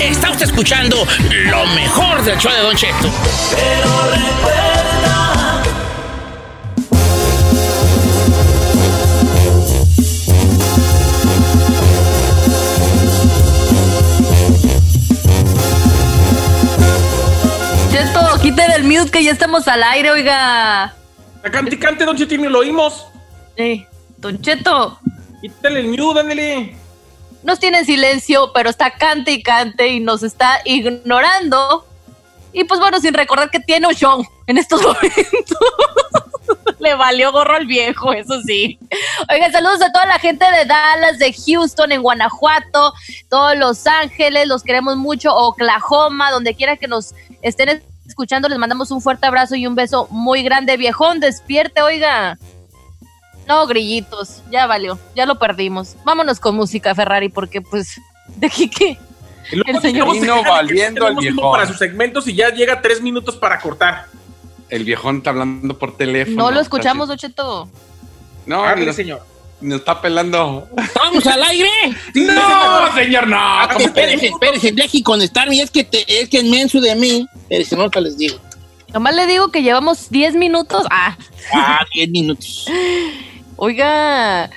Está usted escuchando lo mejor del show de Don Cheto. Pero recuerda. Cheto, quiten el mute que ya estamos al aire, oiga. Cante, cante, Don Cheto, lo oímos. Eh, Don Cheto. Quítale el mute, ándale nos tiene en silencio, pero está cante y cante y nos está ignorando. Y pues bueno, sin recordar que tiene un show en estos momentos. Le valió gorro al viejo, eso sí. Oigan, saludos a toda la gente de Dallas, de Houston, en Guanajuato, todos Los Ángeles, los queremos mucho, Oklahoma, donde quiera que nos estén escuchando, les mandamos un fuerte abrazo y un beso muy grande. Viejón, despierte, oiga. No, grillitos, ya valió, ya lo perdimos. Vámonos con música, Ferrari, porque pues, de aquí que el señor vino valiendo al viejón. Para sus segmentos y ya llega tres minutos para cortar. El viejón está hablando por teléfono. No lo escuchamos, Ocheto. No, Hable, señor. Nos está pelando. ¿Estamos al aire? no, señor, no. Ah, espérese, espérese, deje conectarme. Es que, te, es que es menso de mí. Espérese, no te les digo. Nomás le digo que llevamos 10 minutos. Ah. Ah, 10 minutos. Oiga.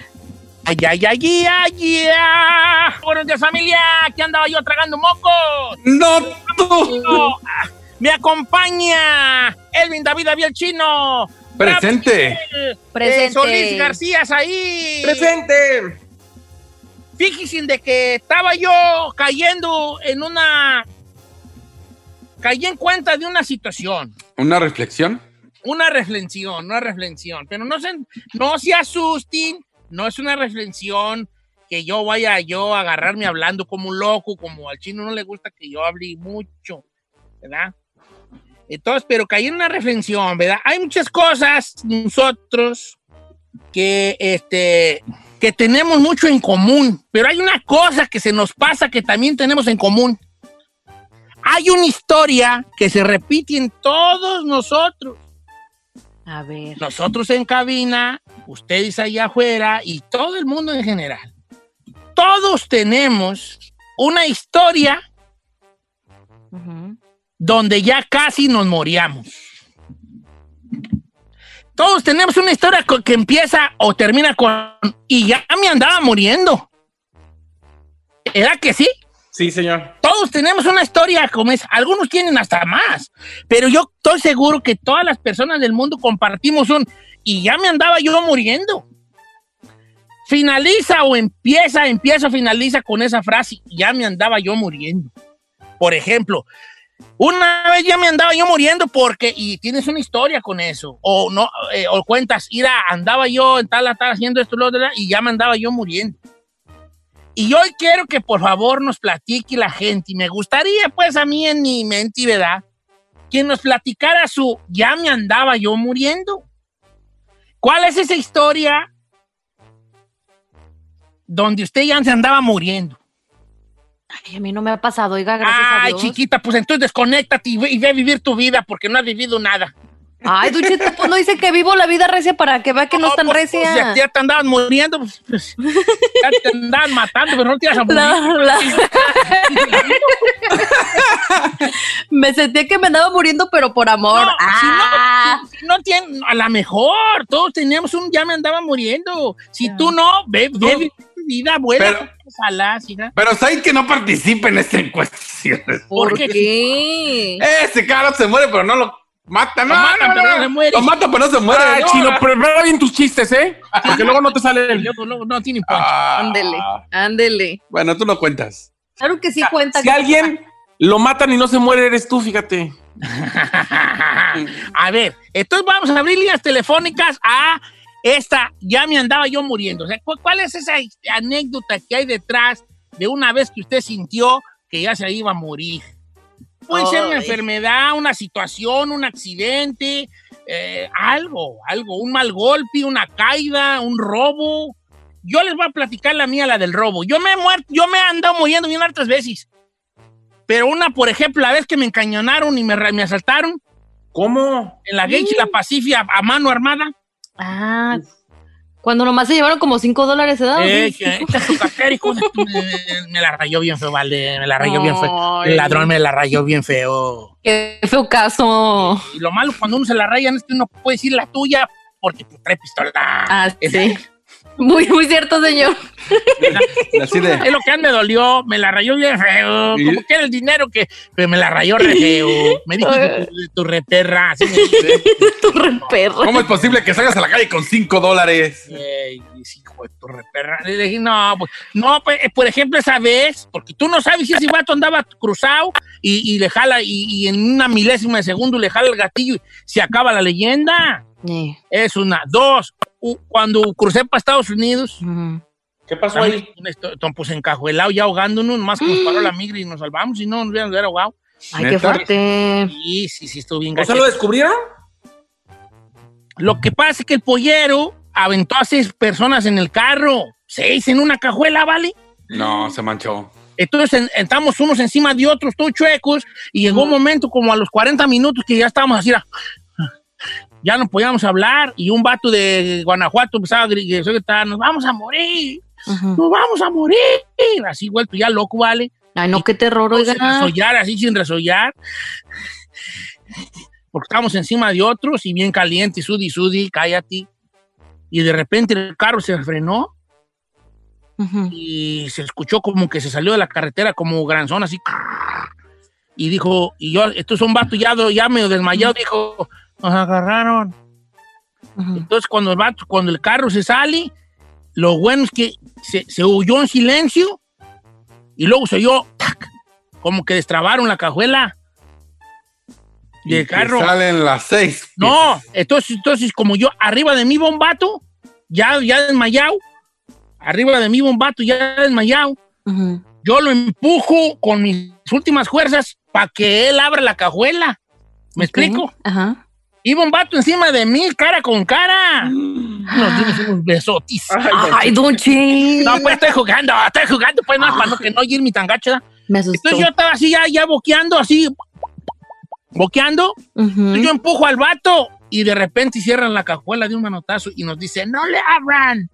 Ay, ay, ay, ay, ay. Buenos días, familia. ¿Qué andaba yo tragando mocos? No, tú. Me acompaña Elvin David Abiel Chino. Presente. Presente. Solís García ahí. Presente. Fíjense de que estaba yo cayendo en una. Caí en cuenta de una situación. ¿Una reflexión? Una reflexión, una reflexión, pero no se, no se asusten, no es una reflexión que yo vaya yo a agarrarme hablando como un loco, como al chino no le gusta que yo hable mucho, ¿verdad? Entonces, pero caí en una reflexión, ¿verdad? Hay muchas cosas nosotros que, este, que tenemos mucho en común, pero hay una cosa que se nos pasa que también tenemos en común. Hay una historia que se repite en todos nosotros. A ver. Nosotros en cabina, ustedes allá afuera y todo el mundo en general. Todos tenemos una historia donde ya casi nos moríamos. Todos tenemos una historia que empieza o termina con y ya me andaba muriendo. ¿Era que sí? Sí, señor. Todos tenemos una historia como esa. Algunos tienen hasta más. Pero yo estoy seguro que todas las personas del mundo compartimos un. Y ya me andaba yo muriendo. Finaliza o empieza, empieza, finaliza con esa frase. Ya me andaba yo muriendo. Por ejemplo, una vez ya me andaba yo muriendo porque, y tienes una historia con eso, o no, eh, o cuentas, ira, andaba yo en tal, tal, haciendo esto, lo, y ya me andaba yo muriendo. Y hoy quiero que por favor nos platique la gente, y me gustaría pues a mí en mi mente, ¿verdad? Que nos platicara su, ya me andaba yo muriendo. ¿Cuál es esa historia donde usted ya se andaba muriendo? Ay, a mí no me ha pasado, oiga, gracias a Dios. Ay, chiquita, pues entonces desconéctate y ve a vivir tu vida porque no has vivido nada. Ay, Duchita, pues no dice que vivo la vida recia para que vea que no, es tan pues, recia. Pues, ya, ya, te andaban muriendo, pues, pues ya te andaban matando, pero no te ibas a morir. me sentía que me andaba muriendo, pero por amor. No, ah. si no, tiene, a lo mejor, todos teníamos un ya me andaba muriendo. Si tú no, ve, ve, vida, vuela. Pero, pero ¿saben que no participe en esta encuesta? ¿Por, qué? Ese cara se muere, pero no lo Mata, no, lo mata, pero no se muere. Lo mata, pero no se muere. Ah, chino, prepara bien tus chistes, ¿eh? Porque luego no te sale el... Luego, no tiene punch. Ah. Ándele, ándele. Bueno, tú no cuentas. Claro que sí cuenta. Si alguien lo matan y no se muere, eres tú, fíjate. a ver, entonces vamos a abrir líneas telefónicas a esta, ya me andaba yo muriendo. O sea, ¿cuál es esa anécdota que hay detrás de una vez que usted sintió que ya se iba a morir? Puede ser una enfermedad, una situación, un accidente, eh, algo, algo, un mal golpe, una caída, un robo. Yo les voy a platicar la mía, la del robo. Yo me he muerto, yo me he andado muriendo bien hartas veces. Pero una, por ejemplo, la vez que me encañonaron y me, me asaltaron. ¿Cómo? En la Gage, la Pacifica, a mano armada. Ah. Cuando nomás se llevaron como 5 dólares. Eh, que esta cartera, hijo me, me la rayó bien feo, vale. Me la rayó bien feo. El ladrón me la rayó bien feo. Qué feo caso. Y lo malo cuando uno se la rayan es que uno puede decir la tuya porque pues, trae pistola. Ah, sí. Muy, muy cierto, señor. Es lo que a mí me dolió, me la rayó bien feo. ¿Y? Como que era el dinero que pero me la rayó re feo. Me dijo de tu, reperra. Así. Tu re perro. ¿Cómo es posible que salgas a la calle con 5 dólares? Ey, hijo de tu reperra. Le dije, no, pues, no, pues, eh, por ejemplo, esa vez, porque tú no sabes si ese vato andaba cruzado y, y le jala, y, y en una milésima de segundo le jala el gatillo y se acaba la leyenda. Es una. Dos, cuando crucé para Estados Unidos. ¿Qué pasó ahí? esto- pues encajuelado ya ahogándonos, más que nos paró la migra y nos salvamos, si no nos hubieran hubiera ahogado. Ay, qué fuerte. Sí, sí, sí, estuvo bien ¿O sea, lo descubrieron? Lo que pasa es que el pollero aventó a seis personas en el carro. Seis en una cajuela, ¿vale? No, se manchó. Entonces en- estamos unos encima de otros, todos chuecos, y llegó un momento como a los 40 minutos que ya estábamos así, ah, ya no podíamos hablar, y un vato de Guanajuato empezaba a gri- gritar, nos vamos a morir, Ujú. nos vamos a morir, así vuelto ya loco, ¿vale? Ay, no, qué terror, Sin oiga. resollar, así sin resollar, porque estábamos encima de otros, y bien caliente, sudi, sudi, cállate, y de repente el carro se frenó, Ujú. y se escuchó como que se salió de la carretera como granzón, así. Y dijo, y yo, esto es un vato ya, ya medio desmayado, dijo, nos agarraron. Ujú. Entonces cuando el vato, cuando el carro se sale, lo bueno es que se, se huyó en silencio y luego se oyó, tac, como que destrabaron la cajuela Y del que carro. Salen las 6. No, entonces, entonces como yo arriba de mí vato, ya, ya desmayado, arriba de mí vato ya desmayado, Ujú. yo lo empujo con mis últimas fuerzas para que él abra la cajuela. ¿Me Ok. explico? Ajá. Iba un vato encima de mí, cara con cara. Nos dimos unos besotis. Ay, Don. No, pues estoy jugando, estoy jugando, pues no, para no, que no ir mi tan gacho, ¿verdad? Me asustó. Entonces yo estaba así, ya, ya boqueando, así, boqueando. Ujú. Yo empujo al vato y de repente cierran la cajuela de un manotazo y nos dice, no le abran.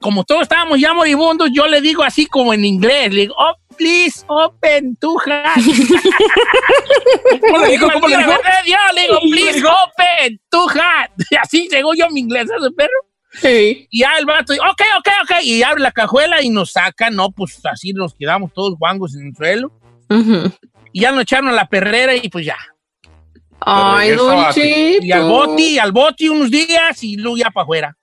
Como todos estábamos ya moribundos, yo le digo así como en inglés, le digo, oh, please, open tu hat. ¿Cómo le dijo? ¿Cómo le dijo? Yo le digo, please, open tu hat. Y así llegó yo mi inglés, ¿sabes, perro? Sí. Y ya el vato, ok, ok, ok, y abre la cajuela y nos saca, no, pues así nos quedamos todos guangos en el suelo. Ujú. Y ya nos echaron a la perrera y pues ya. Ay, regreso Don a ti. Chito. Y al boti, al boti unos días y luego ya para afuera.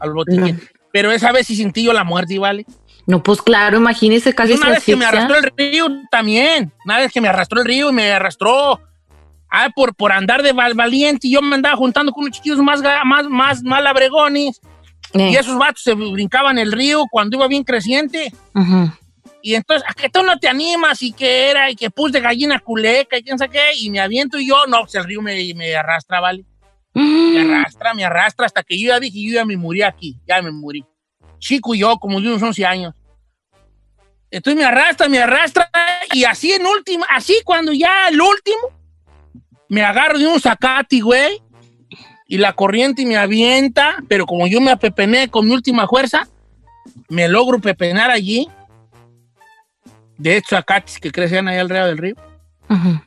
Al boti. No. Pero esa vez sí sentí yo la muerte, ¿vale? No, pues claro, imagínese Y casi una vez que me arrastró el río también. Una vez que me arrastró el río y me arrastró. Ah, por, por andar de val- valiente. Y yo me andaba juntando con unos chiquillos más, más, más, más labregones. Eh, Y esos vatos se brincaban el río cuando iba bien creciente. Y entonces, ¿a que tú no te animas? Y que era, y que pus de gallina culeca, y quién sabe qué. Y me aviento y yo, no, pues el río me, me arrastra, ¿vale? Me arrastra, me arrastra, hasta que yo ya dije, yo ya me morí aquí, ya me morí. Chico y yo, como de unos 11 años. Entonces me arrastra, me arrastra, y así en última, así cuando ya el último, me agarro de un zacate, güey, y la corriente me avienta, pero como yo me apepené con mi última fuerza, me logro pepenar allí, de estos zacates que crecían ahí alrededor del río. Ujú.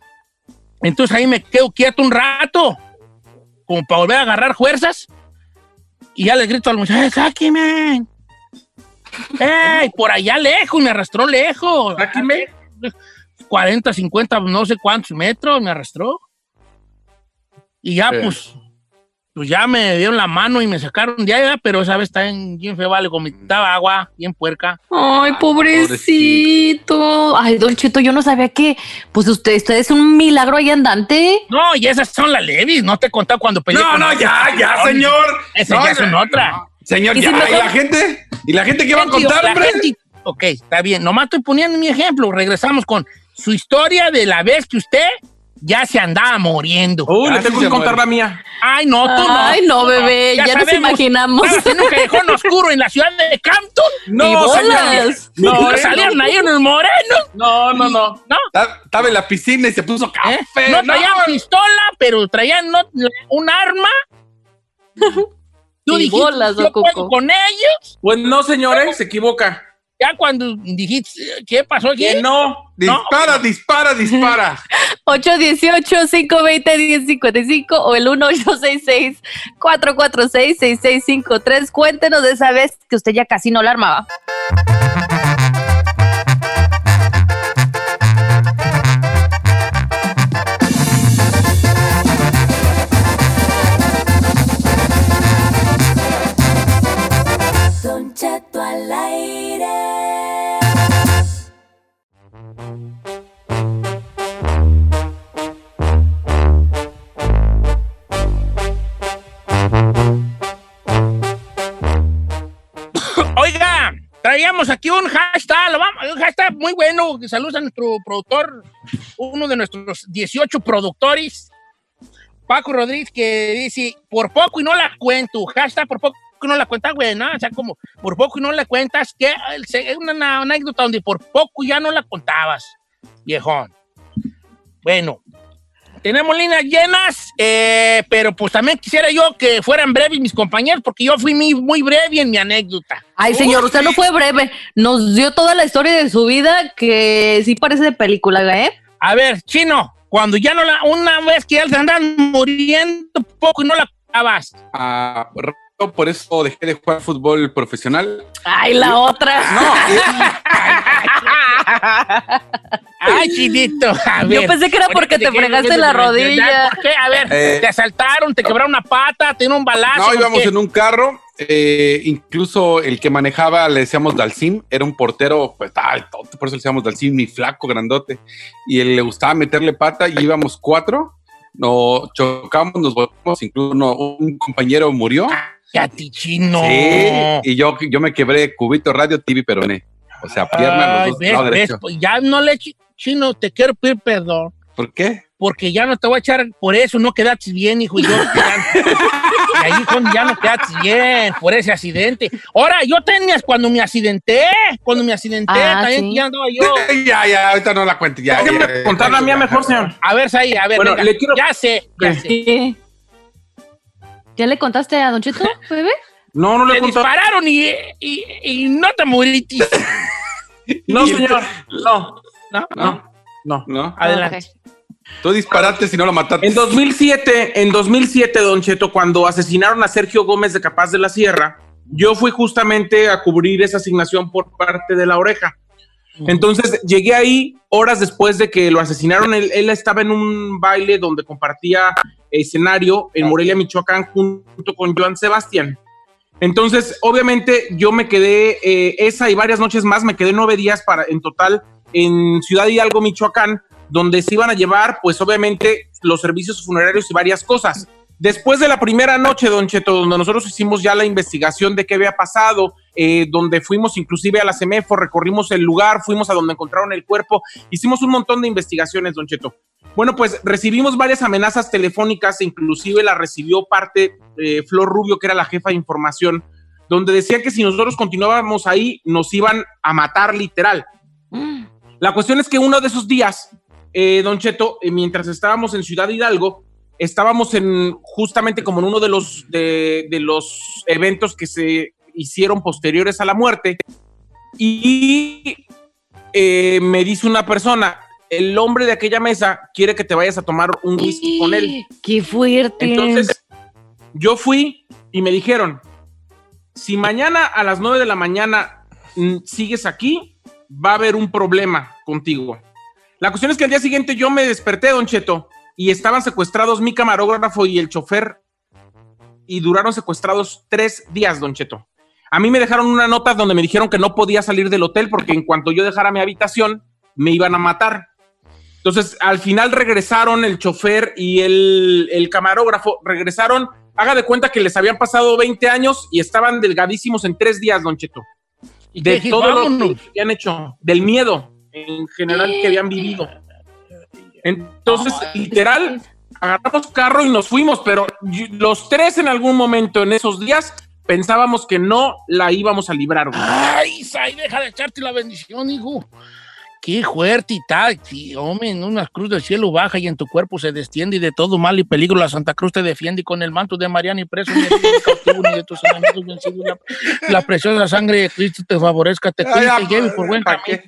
Entonces ahí me quedo quieto un rato, como para volver a agarrar fuerzas. Y ya le grito al muchacho, sáqueme. ¡Ey! Por allá lejos, me arrastró lejos. Sáqueme. 40, 50, no sé cuántos metros me arrastró. Y ya, Sí. pues, pues ya me dieron la mano y me sacaron de allá, pero esa vez también bien feo, vale, vomitaba agua, bien puerca. Ay, pobrecito. Ay, Don Cheto, yo no sabía que, pues usted, usted es un milagro ahí andante. No, y esas son las levis, no te he contado cuando peleé No, no, ya, ya, señor. Esa No, ya son no, otra. no. Señor, ¿Y ya. ¿Y la gente? ¿Y la gente qué va a contar, hombre? gente- ok, está bien. Nomás estoy poniendo mi ejemplo. Regresamos con su historia de la vez que usted ya se andaba muriendo. Uy, le Casi tengo que contar muere. la mía. Ay, no, tú no. Ay, no, bebé, ya nos imaginamos. En un callejón oscuro en la ciudad de Campton. No, y bolas. No, No, salieron ahí unos morenos. No, no, no. No, Ta- Estaba en la piscina y se puso ¿eh? café. no traían pistola, pero traían no- un arma. Tú dijiste, bolas, yo con ellos. Pues no, señores, se equivoca. Ya cuando dijiste, ¿qué pasó aquí? Que no. Dispara, dispara, dispara. 818-520-1055 o el 1866-446-6653. Cuéntenos de esa vez que usted ya casi no la armaba. Traíamos aquí un hashtag, lo un hashtag muy bueno. Saludos a nuestro productor, uno de nuestros 18 productores, Paco Rodríguez, que dice, por poco y no la cuento. Hashtag, por poco y no la cuenta, güey, ¿no? O sea, como, por poco y no la cuentas, que es una, una anécdota donde por poco ya no la contabas, viejón. Bueno, tenemos líneas llenas, eh, pero pues también quisiera yo que fueran breves mis compañeros, porque yo fui muy, muy breve en mi anécdota. Ay, señor, usted no fue breve. Nos dio toda la historia de su vida que sí parece de película, ¿eh? A ver, chino, cuando ya no la, una vez que ya se andan muriendo poco y no la contabas. Ah, por eso dejé de jugar fútbol profesional. Ay, la otra. No, Ay, chinito. A Yo pensé que era porque te ¿de qué- fregaste la rodilla. ¿Por qué? A ver, Eh. te asaltaron, te quebraron una pata, dieron un balazo. no ¿por íbamos en un carro. eh, incluso el que manejaba le decíamos Dalcim, era un portero, pues tal, tonto, por eso le decíamos Dalcim, mi flaco, grandote. Y él le gustaba meterle pata y íbamos cuatro. Nos chocamos, nos volvimos, incluso no, un compañero murió. Ya, ti, chino. Sí, y yo, yo me quebré cubito radio, TV, peroné. O sea, pierna, Ay, los dos, ves, ves, derecho. pues ya no le chino, te quiero pedir perdón. ¿Por qué? Porque ya no te voy a echar por eso, no quedaste bien, hijo. Y, yo, y ahí con- ya no quedaste bien por ese accidente. Ahora, yo tenías cuando me accidenté, cuando me accidenté, Ah, también sí. ya andaba yo. ya, ya, ahorita no la cuento. Ya, Déjame ya, ya, contar la mía mejor, señor. A ver, Saí, a ver, Bueno, venga. le quiero- ya sé, ya sé. ¿Qué? ¿Ya le contaste a Don Cheto, bebé? No, no le Te he contado. dispararon y, y, y no te moriste. No, señor. No, ¿No? no, no. ¿No? Adelante. Ok. Tú disparaste si no lo mataste. En 2007, en 2007, Don Cheto, cuando asesinaron a Sergio Gómez de Capaz de la Sierra, yo fui justamente a cubrir esa asignación por parte de la oreja. Entonces llegué ahí horas después de que lo asesinaron. Él, él estaba en un baile donde compartía escenario en Morelia, Michoacán, junto con Joan Sebastián. Entonces, obviamente, yo me quedé eh, esa y varias noches más, me quedé nueve días para, en total en Ciudad Hidalgo, Michoacán, donde se iban a llevar, pues obviamente, los servicios funerarios y varias cosas. Después de la primera noche, Don Cheto, donde nosotros hicimos ya la investigación de qué había pasado, eh, donde fuimos inclusive a la CEMEFO, recorrimos el lugar, fuimos a donde encontraron el cuerpo, hicimos un montón de investigaciones, Don Cheto. Bueno, pues recibimos varias amenazas telefónicas, inclusive la recibió parte eh, Flor Rubio, que era la jefa de información, donde decía que si nosotros continuábamos ahí, nos iban a matar literal. Mm. La cuestión es que uno de esos días, eh, Don Cheto, eh, mientras estábamos en Ciudad Hidalgo, estábamos en justamente como en uno de los, de, de los eventos que se hicieron posteriores a la muerte. Y eh, me dice una persona, el hombre de aquella mesa quiere que te vayas a tomar un whisky con él. ¡Qué fuerte! Entonces, yo fui y me dijeron, si mañana a las 9 de la mañana mm, sigues aquí, va a haber un problema contigo. La cuestión es que al día siguiente yo me desperté, don Cheto, y estaban secuestrados mi camarógrafo y el chofer, y duraron secuestrados tres días, don Cheto. A mí me dejaron una nota donde me dijeron que no podía salir del hotel porque en cuanto yo dejara mi habitación, me iban a matar. Entonces, al final regresaron el chofer y el, el camarógrafo, regresaron, haga de cuenta que les habían pasado 20 años y estaban delgadísimos en tres días, don Cheto. ¿Y qué De todo lo que habían hecho, del miedo en general que habían vivido. Entonces, literal, agarramos carro y nos fuimos, pero los tres en algún momento en esos días pensábamos que no la íbamos a librar. güey. Ay, Sai, deja de echarte la bendición, hijo. Qué fuerte y tal. Sí, hombre, en una cruz del cielo baja y en tu cuerpo se destiende y de todo mal y peligro la Santa Cruz te defiende y con el manto de Mariana y preso ni de de tus enemigos vencidos. La, la preciosa sangre de Cristo te favorezca, te cuide y lleve por buen ¿Para camino.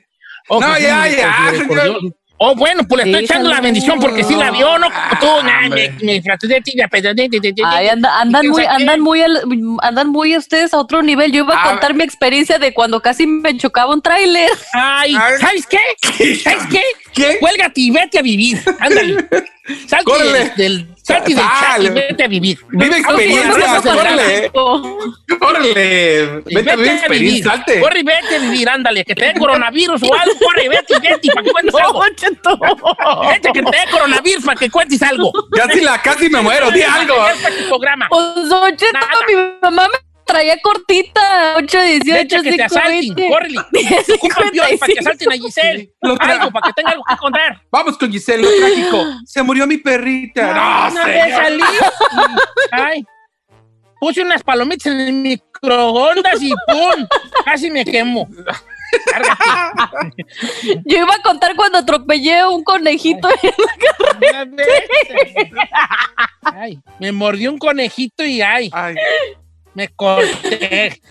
No, ya, ya, señor. Oh, bueno, pues le estoy echando la bendición porque sí la vio, ¿no? Como tú, hombre. me, me traté de ti, de apedrear, de- de- de- Ay, anda- ¿Y andan muy, andan muy, al- andan muy ustedes a otro nivel. Yo iba a A contar mi experiencia de cuando casi me chocaba un tráiler. Ay. ¿sabes qué? ¿Sabes qué? ¿Qué? Cuélgate y vete a vivir. Ándale. Salte Córrele. del, del, salte del chat y vete a vivir. Vive experiencia, córrele. Órale, Y vete a vivir experiencia, salte. Corre y vete a vivir, ándale. Que te dé coronavirus o algo. Corre y vete y vete. ¿Para que cuentes algo? Vete que te dé coronavirus para que cuentes algo. Casi, la, casi me muero, di algo. Programa. Pues, mi mamá me traía cortita. 8, 18, Vete que te 5, asalten. 20. Córrele. Ocupan para que asalten a Giselle. Algo para que tenga algo que contar. Vamos con Giselle, lo trágico. Se murió mi perrita. No, señor. salí. y- Ay. Puse unas palomitas en el microondas y ¡pum! Casi me quemo. Yo iba a contar cuando atropellé a un conejito. Ay, me mordió un conejito y ay, Ay, me corté.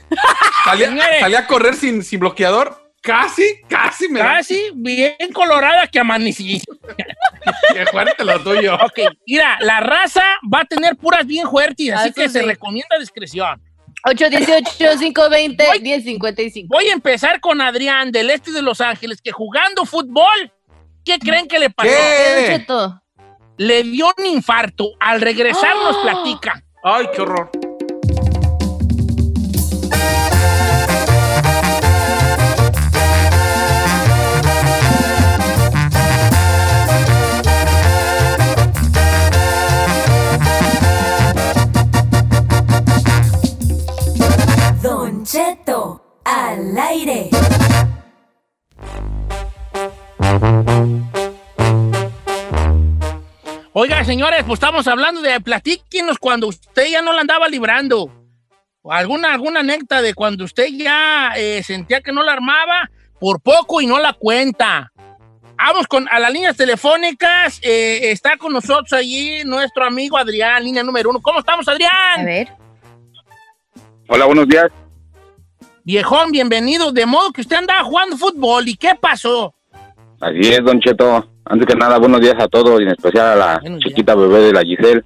salí, a correr sin, sin bloqueador. Casi, casi me da. Casi bien colorada que amanecí. Qué fuerte lo tuyo. Ok, mira, la raza va a tener puras bien fuertes, así que se recomienda discreción. 8, 18, 5, 20, 10, 55. Voy a empezar con Adrián del este de Los Ángeles, que jugando fútbol, ¿qué creen que le pasó? Le dio un infarto. Al regresar nos ¡Ah! platica. Ay, qué horror. Al aire. Oiga, señores, pues estamos hablando de platíquenos cuando usted ya no la andaba librando. Alguna, alguna anécdota de cuando usted ya eh, sentía que no la armaba por poco y no la cuenta. Vamos con a las líneas telefónicas. eh, está con nosotros allí nuestro amigo Adrián, línea número uno. ¿Cómo estamos, A Adrián? ver. Hola, buenos días. Viejón, bienvenido. De modo que usted andaba jugando fútbol. ¿Y qué pasó? Así es, Don Cheto. Antes que nada, buenos días a todos y en especial a la Buenos días. chiquita bebé de la Giselle.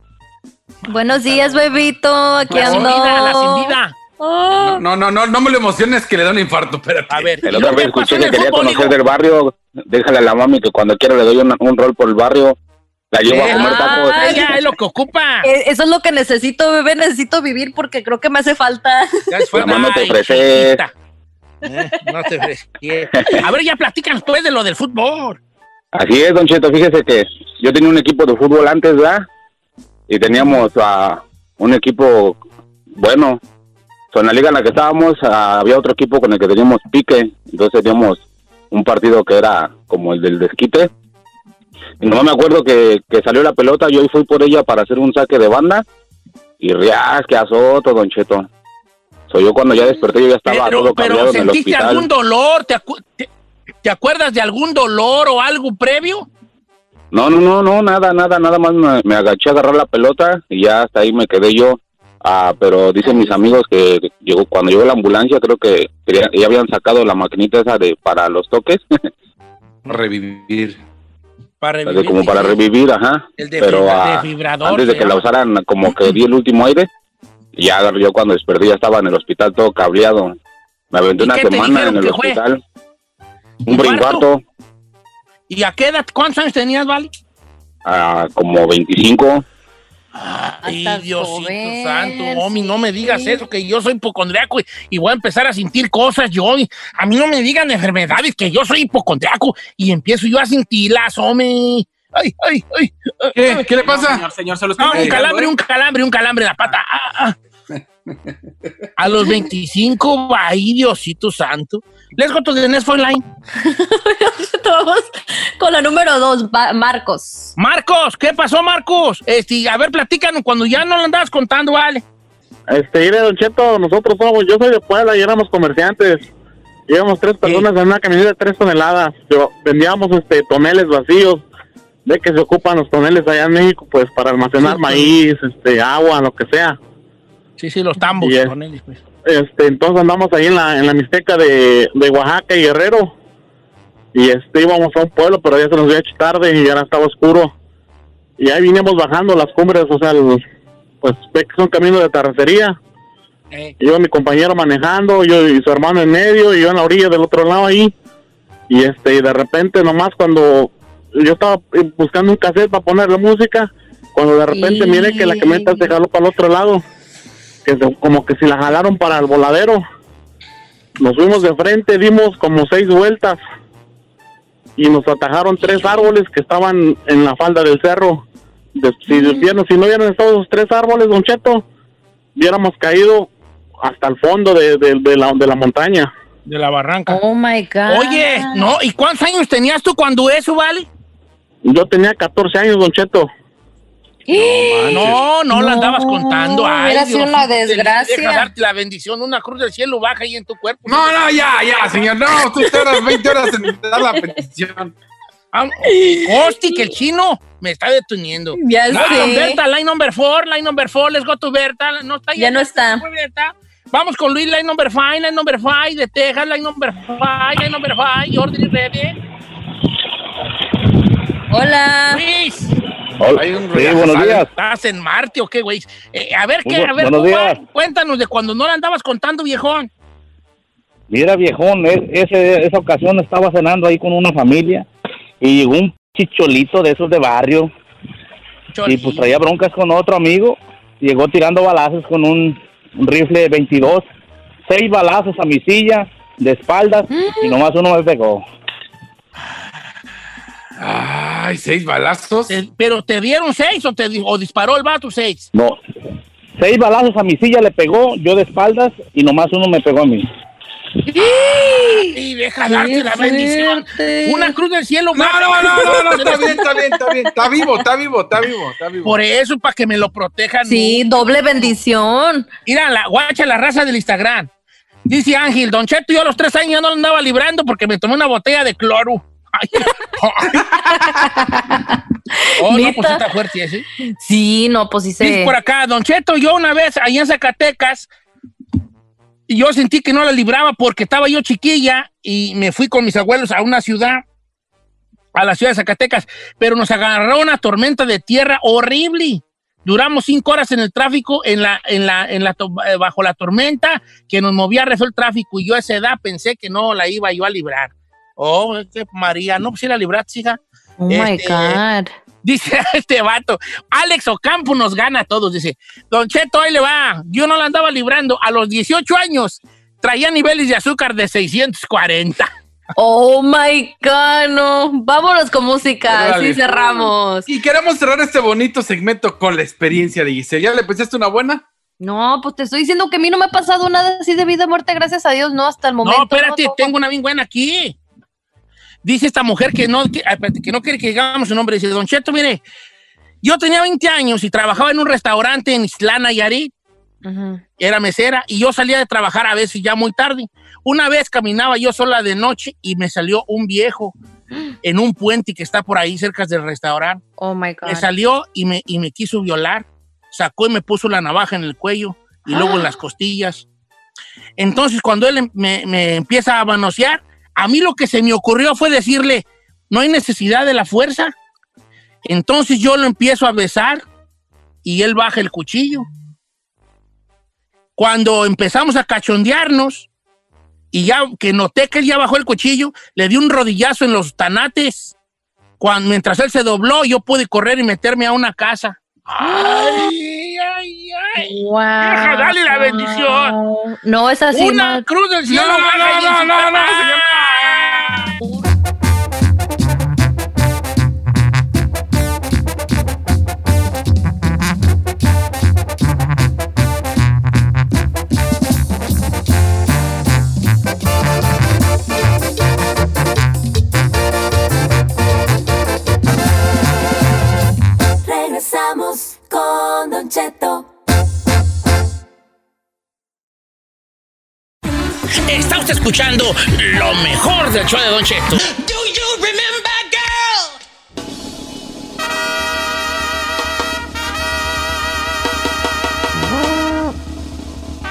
Buenos días, bebito. Aquí La sin ando. vida, la sin vida. Oh. No, no, no, no me lo emociones que le da un infarto, espérate. A ver, El ¿y otra vez escuché que quería fútbol, conocer hijo? del barrio. Déjale a la mami que cuando quiera le doy un, un rol por el barrio. La llevo Eh, a comer ah, tacos. Ella es lo que ocupa. Eh, Eso es lo que necesito, bebé. Necesito vivir porque creo que me hace falta. Ya es. Mamá, no te ofreces. Eh, no te ofreces. A ver, ya platican pues de lo del fútbol. Así es, Don Cheto. Fíjese que yo tenía un equipo de fútbol antes, ¿verdad? Y teníamos a un equipo bueno. So, en la liga en la que estábamos ah, había otro equipo con el que teníamos pique. Entonces teníamos un partido que era como el del desquite. Y no me acuerdo que, que salió la pelota, yo fui por ella para hacer un saque de banda. Y rias, que azoto, Don Cheto. So, yo cuando ya desperté, yo ya estaba Pero, todo pero cabreado en el ¿sentiste hospital. algún dolor? ¿Te, acu- te- te acuerdas de algún dolor o algo previo? No, no, no, no, nada, nada, nada más me, me agaché a agarrar la pelota y ya hasta ahí me quedé yo. Ah, pero dicen mis amigos que llegó cuando llegó la ambulancia, creo que quería- ya habían sacado la maquinita esa de para los toques, Revivir. Para de como para revivir, ajá. El de, pero fibra- ah, antes de que la usaran, como que di el último aire y ya yo cuando desperté ya estaba en el hospital todo cableado. Me aventé ¿Y una semana en el hospital. Un brincuarto, ¿Y a qué edad? ¿Cuántos años tenías, Vali? ah, como 25. Ay, Diosito joven, santo, Omi, no me digas sí. eso, que yo soy hipocondriaco y, y voy a empezar a sentir cosas yo. y A mí no me digan enfermedades, que yo soy hipocondriaco y empiezo yo a sentirlas, Omi. Ay, ay, ay. ¿Qué? ¿Qué le pasa? Señor, señor, se lo No, estoy un calambre, un calambre, un calambre en la pata. Ah, ah. A los 25, ay, Diosito santo. Let's go to the next phone line. Vamos con la número dos, Marcos. Marcos, ¿qué pasó, Marcos? Este, a ver, platícanos cuando ya no lo andabas contando, vale. Este, mire, Don Cheto, nosotros somos, yo soy de Puebla y éramos comerciantes. Íbamos tres personas en una camioneta de tres toneladas. Yo- vendíamos este toneles vacíos. De que se ocupan los toneles allá en México, pues para almacenar Sí, maíz, este, agua, lo que sea. Sí, sí, los tambos. Y es- con él, pues. Este, entonces andamos ahí en la, en la Mixteca de, de Oaxaca y Guerrero. Y este, íbamos a un pueblo, pero ya se nos había hecho tarde y ya estaba oscuro. Y ahí vinimos bajando las cumbres, o sea, el- pues ve que son caminos de terracería. Eh, Iba mi compañero manejando, yo y su hermano en medio, y yo en la orilla del otro lado ahí. Y este, y de repente nomás cuando yo estaba eh, buscando un cassette para ponerle música, cuando de repente Y- miré que la camioneta se jaló para el otro lado, que se- como que si la jalaron para el voladero. Nos fuimos de frente, dimos como seis vueltas y nos atajaron tres árboles que estaban en la falda del cerro. De- si, vieron- si no hubieran estado esos tres árboles, Don Cheto, hubiéramos caído hasta el fondo de, de- de la, de la montaña. de la barranca. Oh my God. Oye, no, ¿y cuántos años tenías tú cuando eso, vale? Yo tenía 14 años, Don Cheto. No, no, la No, andabas contando. Ay, hubiera sido Dios, una desgracia. Deja darte la bendición, una cruz del cielo baja ahí en tu cuerpo. No, no, ya, ya, señor. No, tú tardas 20 horas en dar la petición. Ah, Hosti, que el chino me está deteniendo. Ya Ah, sé. Berta, line number four, line number four, let's go to Berta. No está Ya no está. Berta. Vamos con Luis, line number five, line number five de Texas, line number five, line number five, Jordi ready. Hola. Luis, Hay un Sí, buenos días. ¿estás en Marte o qué, güey? Eh, a ver, ¿qué? A ver, buenos días. cuéntanos de cuando no la andabas contando, viejón. Mira, viejón, es- ese, esa ocasión estaba cenando ahí con una familia y llegó un chicholito de esos de barrio y pues traía broncas con otro amigo. Llegó tirando balazos con un, un rifle de 22. Seis balazos a mi silla, de espaldas, y nomás uno me pegó. Ay, seis balazos. Te- ¿Pero te dieron seis o, te, o disparó el vato seis? No, seis balazos a mi silla le pegó, yo de espaldas, y nomás uno me pegó a mí. Y deja darte la bendición. Una cruz del cielo. No, no, no, no, no, está bien, está bien, está bien. Está vivo, está vivo, está vivo, está vivo. Por eso, para que me lo protejan. Sí, doble bendición. Mira, la guacha, la raza del Instagram. Dice Ángel, Don Cheto, yo a los tres años ya no lo andaba librando porque me tomé una botella de cloro. Ay. oh, no, pues está fuerte ese. Sí, no, pues sí Dice se. por acá, Don Cheto, yo una vez allá en Zacatecas, y yo sentí que no la libraba porque estaba yo chiquilla y me fui con mis abuelos a una ciudad, a la ciudad de Zacatecas, pero nos agarró una tormenta de tierra horrible. Duramos cinco horas en el tráfico, en la, en la, en la, eh, bajo la tormenta, que nos movía rezo el tráfico, y yo a esa edad pensé que no la iba yo a librar. Oh, es que María, no, pues si la libraste, hija. Oh my este, God. Dice este vato, Alex Ocampo nos gana a todos. Dice, Don Cheto, ahí le va. Yo no la andaba librando. A los 18 años traía niveles de azúcar de 640. Oh my God, no. Vámonos con música. Órale. Sí, cerramos. Y queremos cerrar este bonito segmento con la experiencia de Giselle. ¿Ya le pensaste una buena? No, pues te estoy diciendo que a mí no me ha pasado nada así de vida o muerte, gracias a Dios, no, hasta el momento. no, espérate, no, tengo una bien buena aquí. Dice esta mujer que no, que, espérate, que no quiere que digamos su nombre. Dice, Don Cheto, mire, yo tenía 20 años y trabajaba en un restaurante en Islán, Nayarit. Ujú. era mesera y yo salía de trabajar a veces ya muy tarde. Una vez caminaba yo sola de noche y me salió un viejo en un puente que está por ahí cerca del restaurante. Oh my God. Me salió y me, y me quiso violar. Sacó y me puso la navaja en el cuello y luego en las costillas. Entonces, cuando él em- me, me empieza a manosear, a mí lo que se me ocurrió fue decirle, no hay necesidad de la fuerza. Entonces yo lo empiezo a besar y él baja el cuchillo. Cuando empezamos a cachondearnos y ya que noté que él ya bajó el cuchillo, le di un rodillazo en los tanates. Cuando, mientras él se dobló, yo pude correr y meterme a una casa. ¡Ay, ay, ay! Wow. Vieja, dale la bendición. No, es así. Una no. cruz del cielo. No, no, no, no, no, no, cama. Cheto. Está usted está escuchando lo mejor del show de Don Cheto.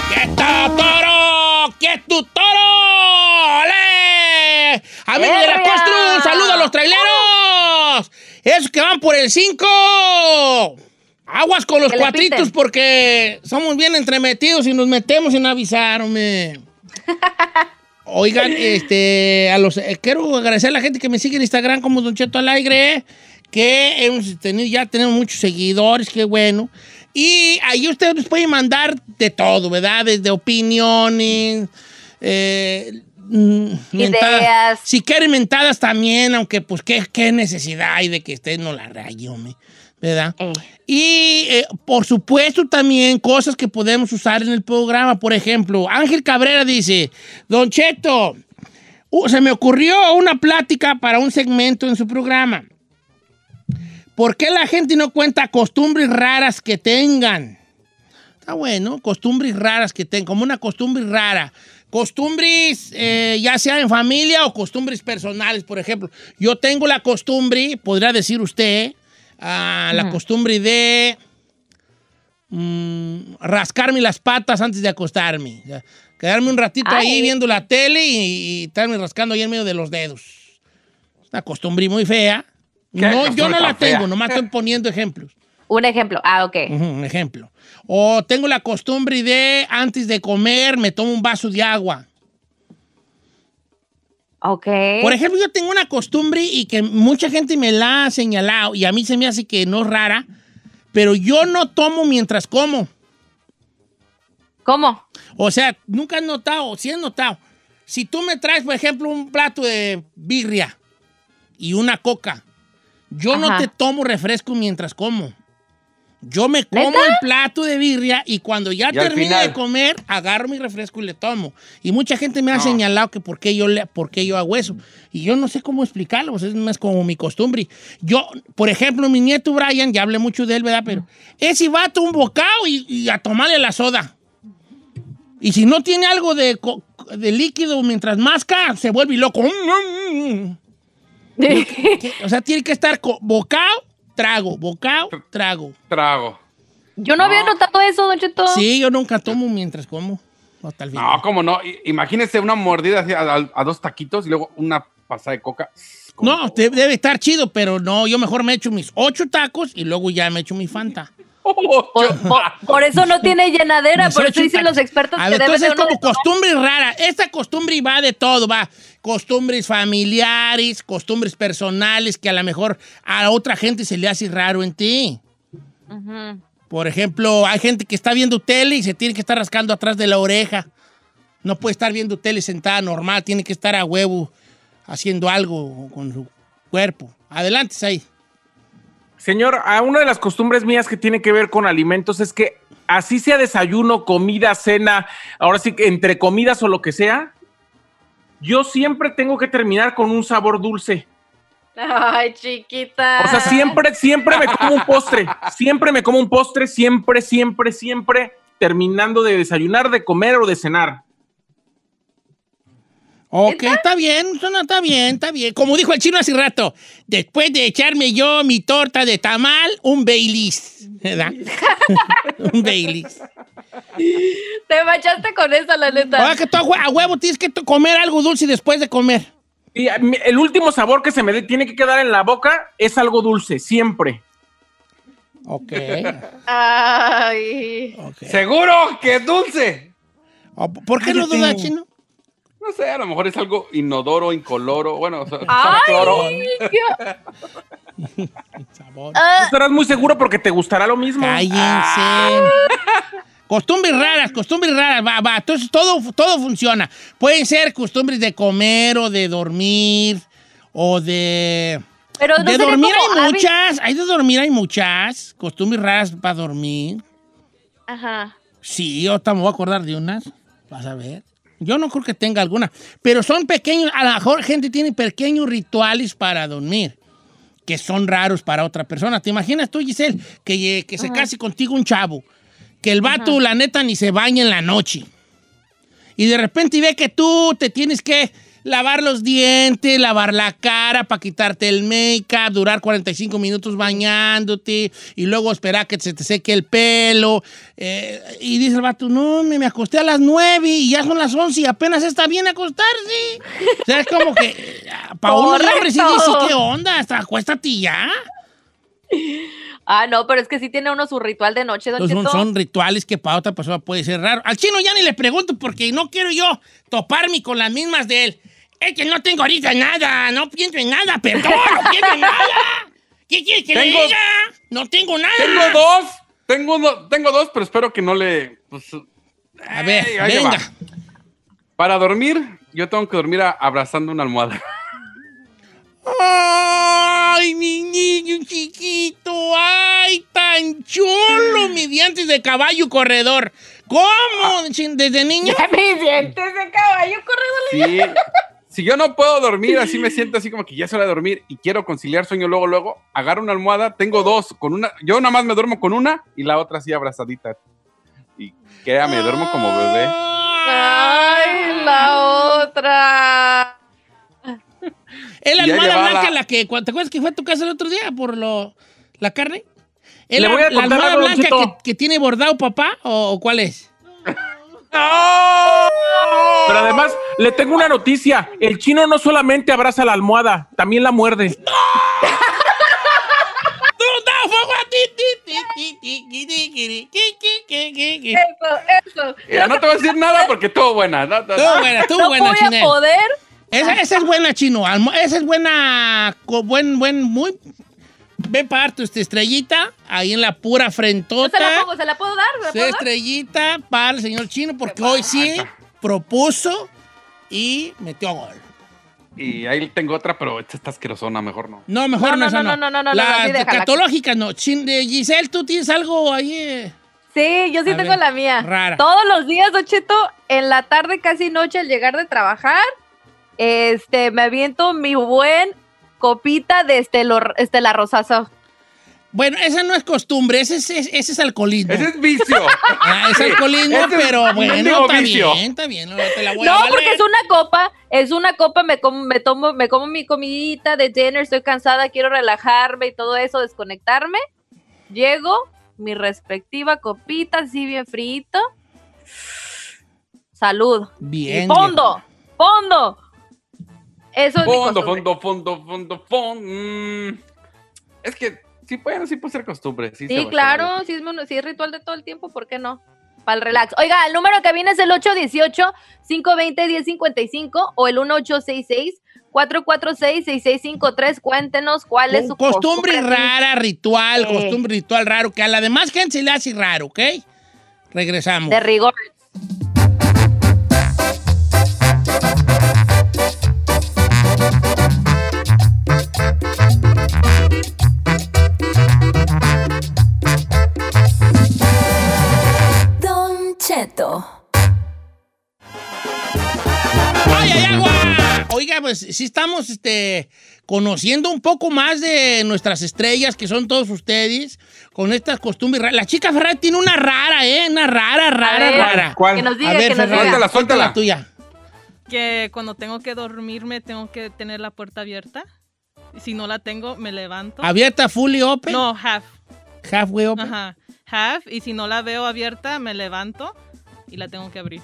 ¡Quieto, toro! ¡Quieto, toro! ¡Ole! Amigos de la un saludo a los traileros. Esos que van por el 5. Aguas con los cuatritos porque somos bien entremetidos y nos metemos sin avisar, hombre. Oigan, este, a los, eh, quiero agradecer a la gente que me sigue en Instagram como Don Cheto al aire, que hemos tenido, ya tenemos muchos seguidores, qué bueno. Y ahí ustedes nos pueden mandar de todo, ¿verdad? Desde opiniones, eh, mm, mentadas. Ideas. Si quieren mentadas también, aunque pues qué, qué necesidad hay de que usted no la raye, hombre, ¿verdad? Eh. Y eh, por supuesto también cosas que podemos usar en el programa. Por ejemplo, Ángel Cabrera dice, Don Cheto, se me ocurrió una plática para un segmento en su programa. ¿Por qué la gente no cuenta costumbres raras que tengan? Está bueno, costumbres raras que tengan, como una costumbre rara. Costumbres, eh, ya sea en familia o costumbres personales, por ejemplo. Yo tengo la costumbre, podría decir usted, ah, la costumbre de mm, rascarme las patas antes de acostarme. O sea, quedarme un ratito ahí Ay. viendo la tele y, y estarme rascando ahí en medio de los dedos. Es una costumbre muy fea. ¿Qué No, yo no la fea? tengo, nomás estoy poniendo ejemplos. Un ejemplo. Ah, ok. Un ejemplo. O tengo la costumbre de, antes de comer, me tomo un vaso de agua. Ok. Por ejemplo, yo tengo una costumbre y que mucha gente me la ha señalado y a mí se me hace que no es rara, pero yo no tomo mientras como. ¿Cómo? O sea, nunca has notado, sí has notado. Si tú me traes, por ejemplo, un plato de birria y una coca, yo no te tomo refresco mientras como. Yo me como ¿Neta? el plato de birria y cuando ya Y final. de comer, agarro mi refresco y le tomo. Y mucha gente me ha No. señalado que por qué, yo le, por qué yo hago eso. Y yo no sé cómo explicarlo, pues es más como mi costumbre. Yo, por ejemplo, mi nieto Brian, ya hablé mucho de él, ¿verdad? Pero ese vato un bocado y, y a tomarle la soda. Y si no tiene algo de, de líquido mientras masca, se vuelve loco. O sea, tiene que estar bocado, trago, bocado, trago. Trago. Yo no había notado eso, Don Cheto. Sí, yo nunca tomo mientras como. Hasta el No, cómo no. Imagínese una mordida así a, a- a dos taquitos y luego una pasada de coca. No, de- debe estar chido, pero no, yo mejor me echo mis ocho tacos y luego ya me echo mi Fanta. Por, por- por eso no tiene llenadera, por eso dicen los expertos A que ver, debe entonces es como costumbre rara. Esta costumbre va de todo, va. Costumbres familiares, costumbres personales que a lo mejor a otra gente se le hace raro en ti. Por ejemplo, hay gente que está viendo tele y se tiene que estar rascando atrás de la oreja. No puede estar viendo tele sentada normal, tiene que estar a huevo haciendo algo con su cuerpo. Adelante, ahí. Señor, a una de las costumbres mías que tiene que ver con alimentos es que así sea desayuno, comida, cena, ahora sí que entre comidas o lo que sea, yo siempre tengo que terminar con un sabor dulce. Ay, chiquita. O sea, siempre, siempre me como un postre. Siempre me como un postre, siempre, siempre, siempre terminando de desayunar, de comer o de cenar. Ok, está bien, está bien, está bien. Como dijo el chino hace rato, después de echarme yo mi torta de tamal, un Baileys, ¿verdad? un Baileys. Te manchaste con esa, la neta. Ahora que tú a hue- a huevo tienes que comer algo dulce después de comer. Y el último sabor que se me tiene que quedar en la boca es algo dulce, siempre. Ok. Ay. ¡Seguro que es dulce! Oh, ¿Por qué lo Cállate. dudas, chino? No sé, a lo mejor es algo inodoro, incoloro. Bueno, o sea, Ay, cloro. qué- Sabor. Ah, estarás muy seguro porque te gustará lo mismo. Cállense. Costumbres raras, costumbres raras, va, va. Entonces todo, todo funciona. Pueden ser costumbres de comer o de dormir o de... pero no de dormir hay muchas, hay de dormir hay muchas. Costumbres raras para dormir. Ajá. Sí, yo también voy a acordar de unas. Vas a ver. Yo no creo que tenga alguna. Pero son pequeños, a lo mejor gente tiene pequeños rituales para dormir que son raros para otra persona. ¿Te imaginas tú, Giselle, que, que se case contigo un chavo? Que el vato, la neta, ni se baña en la noche. y de repente ve que tú te tienes que lavar los dientes, lavar la cara para quitarte el make-up, durar 45 minutos bañándote y luego esperar que se te seque el pelo. eh, y dice el vato, no, me, me acosté a las 9 y ya son las 11 y apenas está bien acostarse. O sea, es como que para uno hombre sí dice. ¿qué onda? Hasta acuéstate ya. Ah, no, pero es que sí tiene uno su ritual de noche, Don son, son rituales que para otra persona puede ser raro. Al chino ya ni le pregunto porque no quiero yo toparme con las mismas de él. Es que no tengo ahorita nada, no pienso en nada, perdón, no pienso en nada. ¿Qué quiere que le Tengo- diga? No tengo nada. Tengo dos, tengo, tengo dos, pero espero que no le... pues, A ver, venga. Para dormir, yo tengo que dormir a- abrazando una almohada. Ay, mi niño chiquito, ay, tan chulo, mi dientes de caballo corredor. ¿Cómo? Chin, ¿Desde niño? Mis dientes de caballo corredor. Sí. Si yo no puedo dormir, así me siento así como que ya es hora de dormir y quiero conciliar sueño luego, luego, agarro una almohada, tengo dos, con una, yo nada más me duermo con una y la otra así abrazadita. Y créame, duermo como bebé. Ay, la otra. ¿Es la almohada blanca la- la que, ¿te acuerdas que fue a tu casa el otro día por lo, la carne? ¿Es la, almohada blanca que, que tiene bordado papá o, o cuál es? Pero además, le tengo una noticia. El chino no solamente abraza la almohada, también la muerde. ¡No! Eso, eso. Ya, no te voy a decir nada porque estuvo buena. No, estuvo buena, estuvo buena, voy Chinel. A poder. Esa, esa, es buena, chino. Esa es buena, buen, buen, muy Ven para tu este, estrellita ahí en la pura frentota. se la pongo, se la puedo dar, se la Sí, puedo dar. estrellita para el señor chino porque hoy sí propuso y metió gol. Y ahí tengo otra, pero esta está asquerosona, mejor no. No, mejor No, no, no, esa no, no, no, no, no, La sí, catológica no. Chin- de Giselle, ¿tú tienes algo ahí? eh? Sí, yo sí A tengo ver, la mía. rara. Todos los días, Don Cheto, en la tarde, casi noche, al llegar de trabajar, este, me aviento mi buen copita de estelo, estela rosazo. Bueno, esa no es costumbre, ese es, ese es alcoholismo. Ese es vicio. Ah, es alcoholismo, Ese es pero bueno, está vicio. bien, está bien. No, te la voy a No, valer. porque es una copa, es una copa, me como, me tomo, me como mi comidita de dinner, estoy cansada, quiero relajarme y todo eso, desconectarme. Llego, mi respectiva copita, así bien frito. Salud. Bien. Y fondo, fondo. Eso es mi Fondo, fondo, fondo, fondo, fondo. Mm. Es que sí puede, sí puede ser costumbre. Sí, Sí, claro, si es, si es ritual de todo el tiempo, ¿por qué no? Para el relax. Oiga, el número que viene es el 818-520-1055 o el 1866-446-6653. Cuéntenos cuál es su costumbre costumbre. rara, ritual, Sí. costumbre ritual raro, que a la demás gente se le hace raro, ¿ok? Regresamos. De rigor. ¡Ay, ay, agua! Oiga, pues sí estamos este, conociendo un poco más de nuestras estrellas, que son todos ustedes, con estas costumbres raras. La chica Ferrari tiene una rara, ¿eh? Una rara, rara, ver, rara. ¿Cuál? Que nos diga, A ver, que nos Ferrari, diga. Suéltala, suéltala. la tuya. que cuando tengo que dormirme tengo que tener la puerta abierta. Y si no la tengo, me levanto. ¿Abierta fully open? No, half. Halfway open. Ajá. Half. Y si no la veo abierta, me levanto y la tengo que abrir.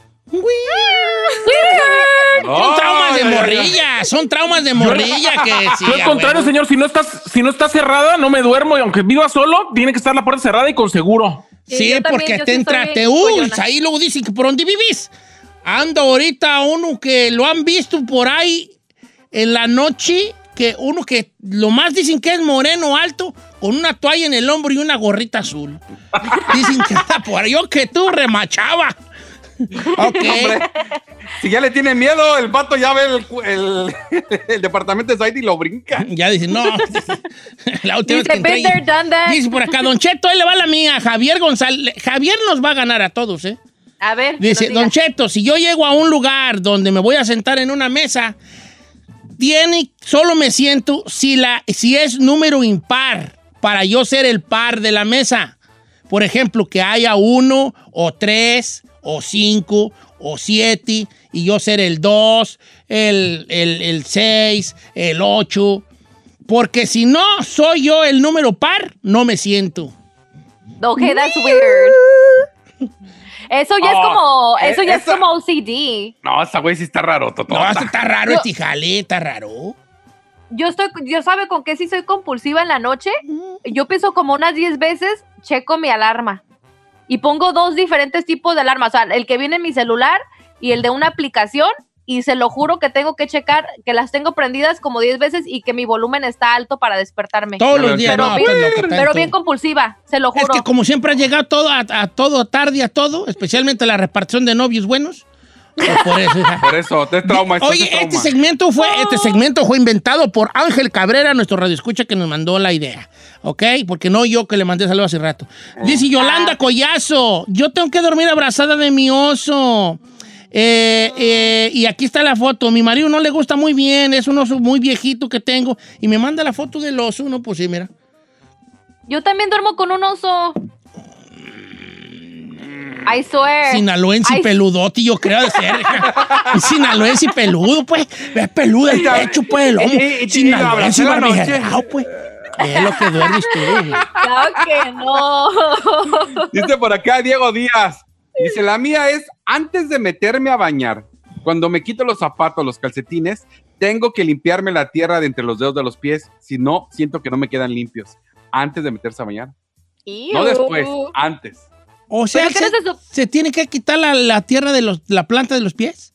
Son traumas de morrilla, son traumas de morrilla que sí. Yo al contrario, señor, si no estás, si no está cerrada, no me duermo y aunque viva solo, tiene que estar la puerta cerrada y con seguro. Sí, también, porque yo te entra, te ahí luego dicen que por dónde vivís. Anda ahorita uno que lo han visto por ahí en la noche, que uno que lo más dicen que es moreno alto, con una toalla en el hombro y una gorrita azul. Dicen que está por ahí. Yo que tú remachaba. Ok. Hombre, si ya le tiene miedo, el vato ya ve el, el, el departamento de Saidi y lo brinca. Ya dicen, no. La última vez Dice, que entré been ahí- there, done that. Dice por acá, Don Cheto, ahí le va la mía. Javier González. Javier nos va a ganar a todos, ¿eh? A ver. Dice. Don Cheto, si yo llego a un lugar donde me voy a sentar en una mesa, tiene, solo me siento si, la, si es número impar para yo ser el par de la mesa. Por ejemplo, que haya uno o tres o cinco o 7 y yo ser el 2, el, el, 6, el 8. Porque si no soy yo el número par, no me siento. Okay, that's weird. Eso ya es Oh, como, eh, eso ya es como OCD. No, esa güey sí está raro, Totó. No, está raro, Yo- este jale, está raro. Yo estoy, yo sabe con qué sí soy compulsiva en la noche. Yo pienso como unas 10 veces, checo mi alarma. Y pongo dos diferentes tipos de alarma. O sea, el que viene en mi celular y el de una aplicación. Y se lo juro que tengo que checar que las tengo prendidas como 10 veces y que mi volumen está alto para despertarme. Todos los días, pero no, bien, pues, pero bien compulsiva, se lo Es juro. que como siempre has llegado todo a, a todo tarde a todo, especialmente la repartición de novios buenos. Pues por eso. Por eso, te trauma. Oye, trauma. este segmento fue este segmento fue inventado por Ángel Cabrera, nuestro radioescucha que nos mandó la idea, ¿ok? Porque no yo que le mandé saludos hace rato. Dice Yolanda Collazo, yo tengo que dormir abrazada de mi oso. Eh, eh, y aquí está la foto. Mi marido no le gusta muy bien, es un oso muy viejito que tengo. Y me manda la foto del oso, no, pues sí, mira. Yo también duermo con un oso. I swear. Sinaloense y Ay, peludote, yo creo de ser. Sinaloense y peludo, pues. Es peludo el pecho, pues, el lomo. Sinaloense barbijerao, pues. Es lo que duermes tú. Claro que no. Dice por acá Diego Díaz. Dice, la mía es antes de meterme a bañar. Cuando me quito los zapatos, los calcetines, tengo que limpiarme la tierra de entre los dedos de los pies. Si no, siento que no me quedan limpios. Antes de meterse a bañar. No después, antes. O sea, ¿Pero qué se, no se tiene que quitar la, la tierra de los, la planta de los pies.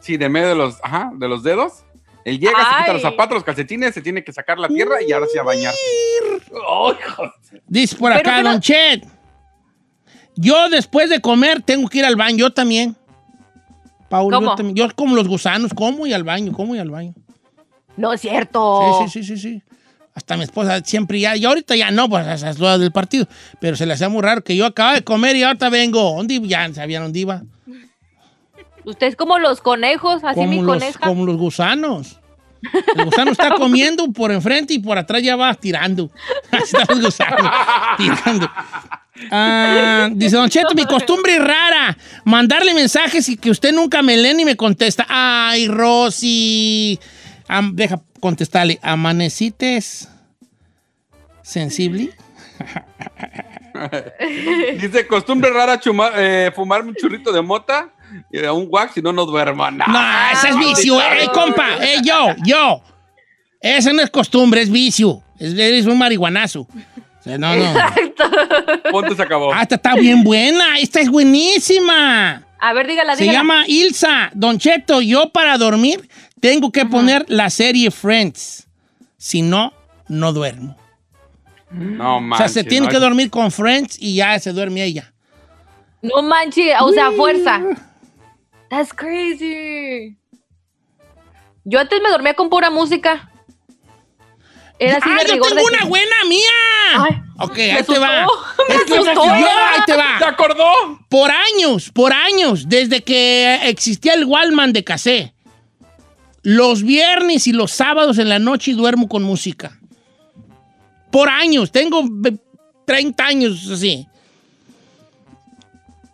Sí, de medio de los, ajá, de los dedos. Él llega, se quita los Ay. zapatos, los calcetines, se tiene que sacar la tierra y ahora sí a bañarse. Ay, joder. Dice por Pero acá, no- Don Chet. Yo después de comer tengo que ir al baño, yo también. Paul, yo también. Yo como los gusanos, como y al baño, como y al baño. No es cierto. Sí, sí, sí, sí, sí. Hasta mi esposa siempre ya, y ahorita ya no, pues esas lo del partido. Pero se le hacía muy raro que yo acababa de comer y ahorita vengo. ¿Dónde? Ya sabían dónde iba. Usted es como los conejos, así mi Como los, coneja. como los gusanos. El gusano está comiendo por enfrente y por atrás ya va tirando. Así están los gusanos, tirando. Ah, dice Don Cheto, mi costumbre es rara. Mandarle mensajes y que usted nunca me lee ni me contesta. Ay, Rosy. Am- deja contestarle. ¿Amanecites sensible? Dice, costumbre rara chuma- eh, fumarme un churrito de mota y un wax si no, no duermo. No, No, ese es vicio. ¡Ey, compa! ¡Ey, yo! ¡Yo! Esa no es costumbre, es vicio. Es, eres un marihuanazo. O sea, no, no. Ponte se acabó. Ah, esta está bien buena. Esta es buenísima. A ver, dígala, Se dígala. llama Ilsa. Don Cheto, yo para dormir tengo que poner la serie Friends. Si no, no duermo. No, o manches. sea, se tiene no, que dormir con Friends y ya se duerme ella. No manches, o sea, fuerza. That's crazy. Yo antes me dormía con pura música. Era así ¡Ah, de yo tengo de una que- buena mía! Ay, ok, me ahí te va. me Es que asustó. yo, ahí te ¿Te va. acordó? Por años, por años, desde que existía el Wallman de casé, los viernes y los sábados en la noche duermo con música. Por años, tengo ve- 30 años así.